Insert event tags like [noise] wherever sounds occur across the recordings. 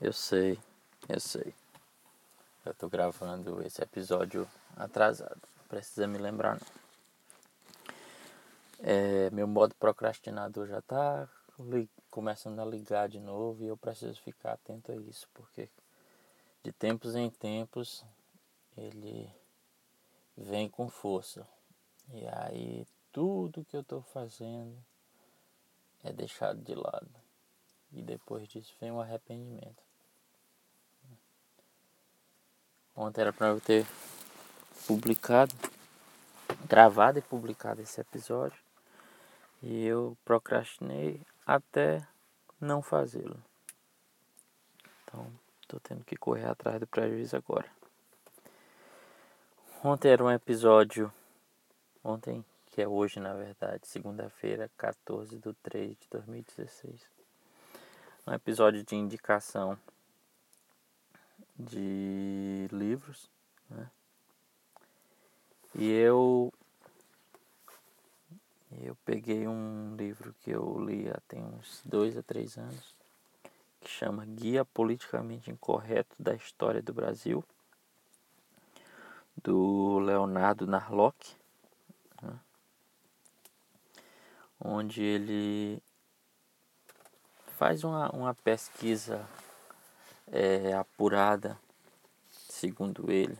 Eu sei, eu sei. Eu tô gravando esse episódio atrasado. Não precisa me lembrar não. É, meu modo procrastinador já tá começando a ligar de novo e eu preciso ficar atento a isso, porque de tempos em tempos ele vem com força. E aí tudo que eu estou fazendo é deixado de lado. E depois disso vem o arrependimento. Ontem era para eu ter publicado, gravado e publicado esse episódio. E eu procrastinei até não fazê-lo. Então, estou tendo que correr atrás do prejuízo agora. Ontem era um episódio. Ontem, que é hoje na verdade, segunda-feira, 14 de 3 de 2016. Um episódio de indicação de livros. Né? E eu eu peguei um livro que eu li há tem uns dois a três anos, que chama Guia Politicamente Incorreto da História do Brasil, do Leonardo Narlock, né? onde ele faz uma, uma pesquisa é, apurada, segundo ele,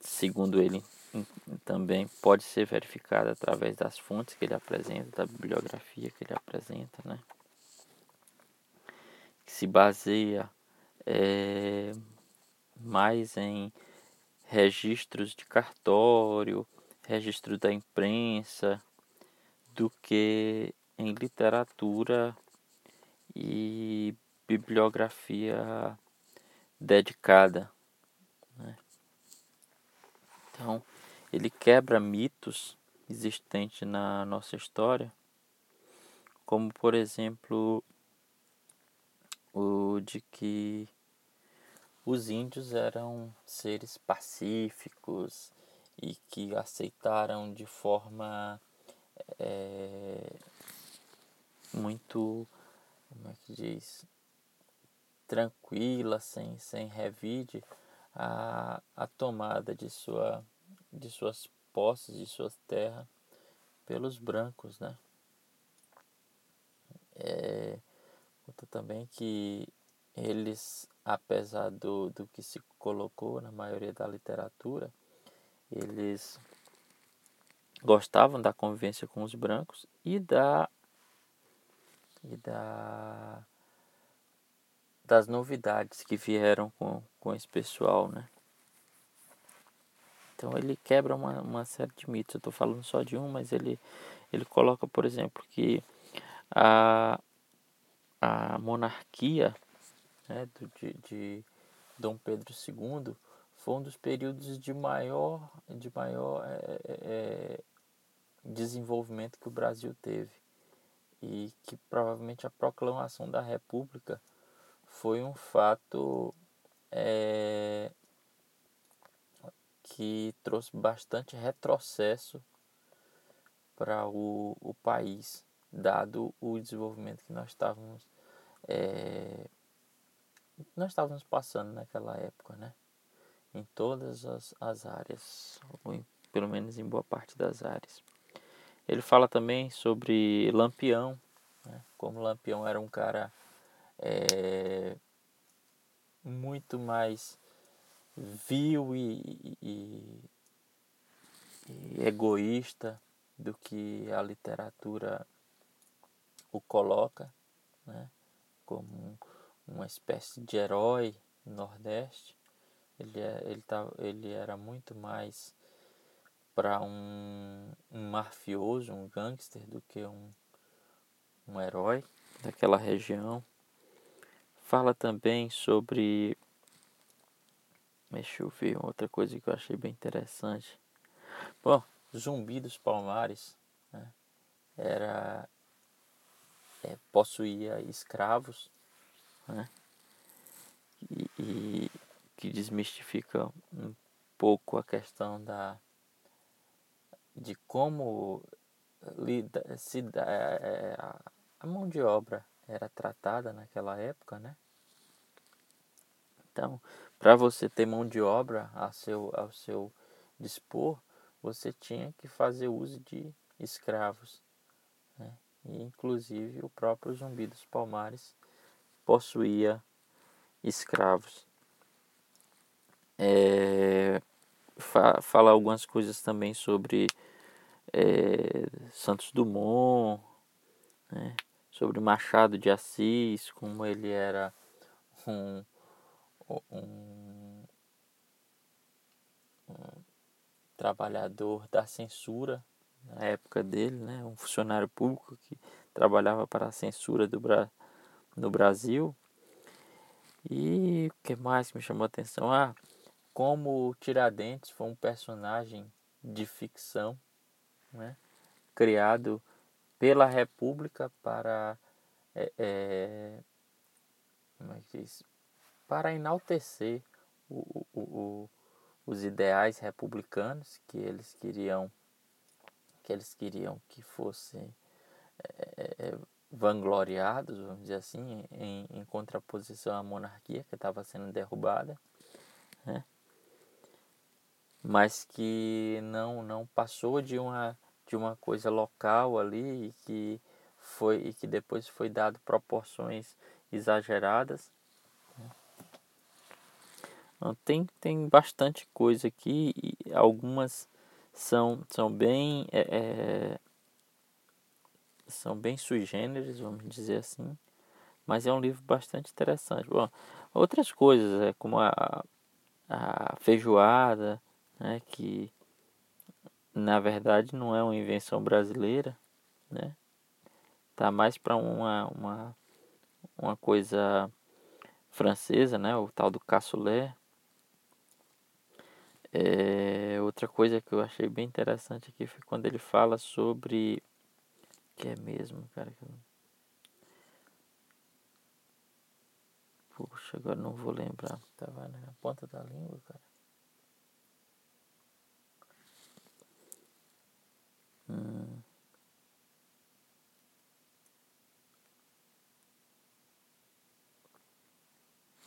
segundo ele também pode ser verificada através das fontes que ele apresenta, da bibliografia que ele apresenta, né? que se baseia é, mais em registros de cartório, registros da imprensa, do que em literatura e bibliografia dedicada. Né? Então, ele quebra mitos existentes na nossa história, como por exemplo o de que os índios eram seres pacíficos e que aceitaram de forma é, muito, como é que diz, tranquila, sem, sem revide, a, a tomada de, sua, de suas posses, de suas terras pelos brancos, né? É, conta também que eles, apesar do, do que se colocou na maioria da literatura, eles gostavam da convivência com os brancos e da e da das novidades que vieram com, com esse pessoal, né? Então ele quebra uma, uma série de mitos. Eu estou falando só de um, mas ele, ele coloca, por exemplo, que a, a monarquia né, do, de, de Dom Pedro II foi um dos períodos de maior, de maior é, é, desenvolvimento que o Brasil teve. E que provavelmente a proclamação da República foi um fato é, que trouxe bastante retrocesso para o, o país, dado o desenvolvimento que nós estávamos é, nós estávamos passando naquela época, né? Em todas as, as áreas, ou em, pelo menos em boa parte das áreas. Ele fala também sobre Lampião, né? como Lampião era um cara é, muito mais vil e, e, e, egoísta do que a literatura o coloca, né? como uma espécie de herói no Nordeste. Ele, é, ele, tá, ele era muito mais para um, um mafioso, um gangster, do que um, um herói daquela região. Fala também sobre. Deixa eu ver outra coisa que eu achei bem interessante. Bom, Zumbi dos Palmares né, era é, possuía escravos né, e, e que desmistifica um pouco a questão da de como lida, se dá, é, a mão de obra era tratada naquela época, né? Então, para você ter mão de obra ao seu, ao seu dispor, você tinha que fazer uso de escravos. Né? E, inclusive, o próprio Zumbi dos Palmares possuía escravos. É, fa falar algumas coisas também sobre é, Santos Dumont, né? sobre Machado de Assis, como ele era um, um, um trabalhador da censura na época dele, né? um funcionário público que trabalhava para a censura do Bra no Brasil. E o que mais me chamou a atenção? Ah, como Tiradentes foi um personagem de ficção, né? criado pela República para é, é, como é que diz? para enaltecer o, o, o, os ideais republicanos que eles queriam que eles queriam que fossem é, é vangloriados, vamos dizer assim, em, em contraposição à monarquia que estava sendo derrubada? Mas que não não passou de uma de uma coisa local ali e que foi e que depois foi dado proporções exageradas. Né? Então, tem, tem bastante coisa aqui e algumas são, são bem é, é, são bem sui generis, vamos dizer assim, mas é um livro bastante interessante. Bom, outras coisas, é como a, a feijoada, né, que na verdade não é uma invenção brasileira, né? Tá mais para uma, uma, uma coisa francesa, né? O tal do cassoulet. É, outra coisa que eu achei bem interessante aqui foi quando ele fala sobre que é mesmo, cara. Puxa, agora não vou lembrar. Tava na ponta da língua, cara. Hum.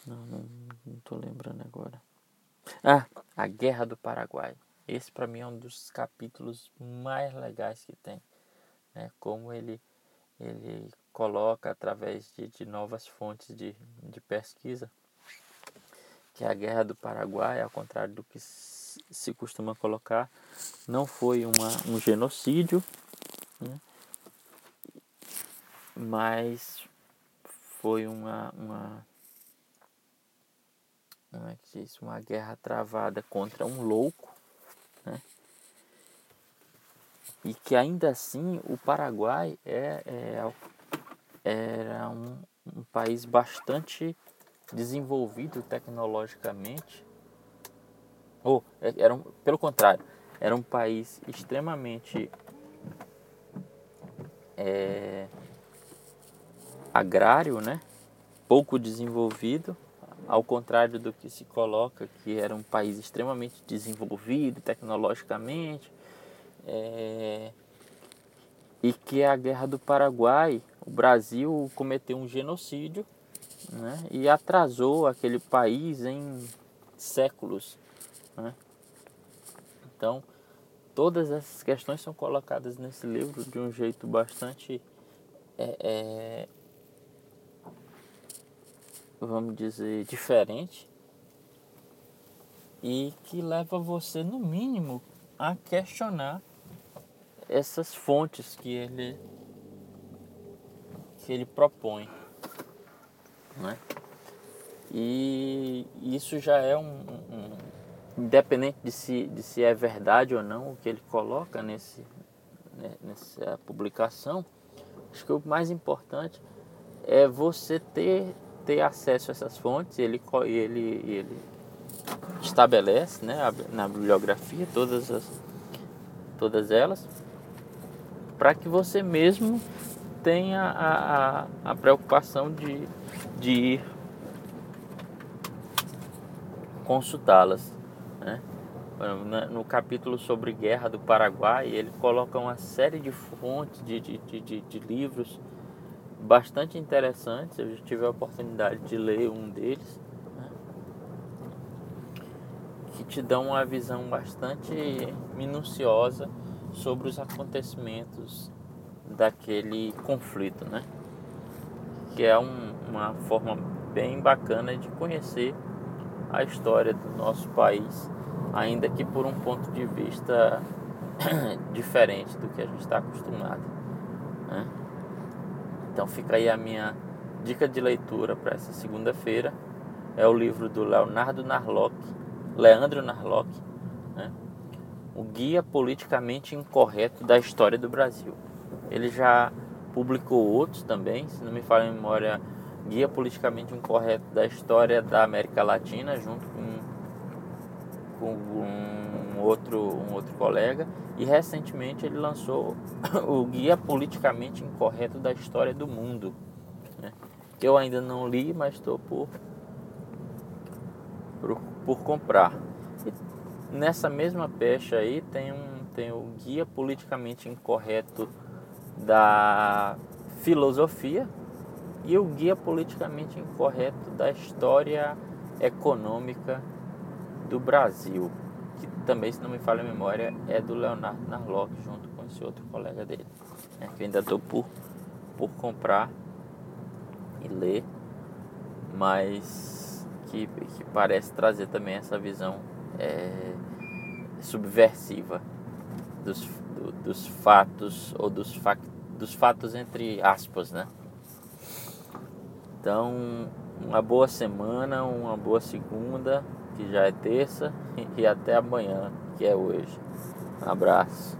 Não, não, não tô lembrando agora. Ah, a Guerra do Paraguai. Esse para mim é um dos capítulos mais legais que tem. Né? Como ele, ele coloca através de, de novas fontes de, de pesquisa que a Guerra do Paraguai, ao contrário do que se costuma colocar, não foi uma, um genocídio, né? mas foi uma, uma, como é que diz? uma guerra travada contra um louco, né? e que ainda assim o Paraguai é, é era um, um país bastante desenvolvido tecnologicamente ou é, era um, pelo contrário, era um país extremamente é, agrário, né? pouco desenvolvido, ao contrário do que se coloca, que era um país extremamente desenvolvido tecnologicamente, é, e que a Guerra do Paraguai, o Brasil cometeu um genocídio né? e atrasou aquele país em séculos né? Então, todas essas questões são colocadas nesse livro de um jeito bastante, é, é, vamos dizer, diferente e que leva você, no mínimo, a questionar essas fontes que ele que ele propõe, né? E isso já é um, um independente de se, de se é verdade ou não o que ele coloca nesse, né, nessa publicação, acho que o mais importante é você ter, ter acesso a essas fontes, ele, ele, ele estabelece né, na bibliografia todas, as, todas elas, para que você mesmo tenha a, a, a preocupação de, de ir consultá-las. Né? No capítulo sobre guerra do Paraguai, ele coloca uma série de fontes, de, de, de, de livros bastante interessantes. Eu já tive a oportunidade de ler um deles, né? que te dão uma visão bastante minuciosa sobre os acontecimentos daquele conflito, né? Que é um, uma forma bem bacana de conhecer a história do nosso país, ainda que por um ponto de vista [clears throat] diferente do que a gente está acostumado. Né? Então fica aí a minha dica de leitura para essa segunda-feira. É o livro do Leonardo Narlock, Leandro Narlock, né? O Guia Politicamente Incorreto da História do Brasil. Ele já publicou outros também, se não me falha a memória, Guia Politicamente Incorreto da História da América Latina, junto com, com um, outro, um outro colega. E recentemente ele lançou [coughs] o Guia Politicamente Incorreto da História do Mundo. Né? Eu ainda não li, mas estou por, por, por comprar. E nessa mesma pecha aí tem, um, tem o Guia Politicamente Incorreto da Filosofia e o Guia Politicamente Incorreto da História Econômica do Brasil, que também, se não me falha a memória, é do Leonardo Narlock, junto com esse outro colega dele, né, que ainda estou por, por comprar e ler, mas que, que parece trazer também essa visão é, subversiva dos, do, dos fatos ou dos, fa dos fatos entre aspas, né? Então, uma boa semana, uma boa segunda, que já é terça, e até amanhã, que é hoje. Um abraço.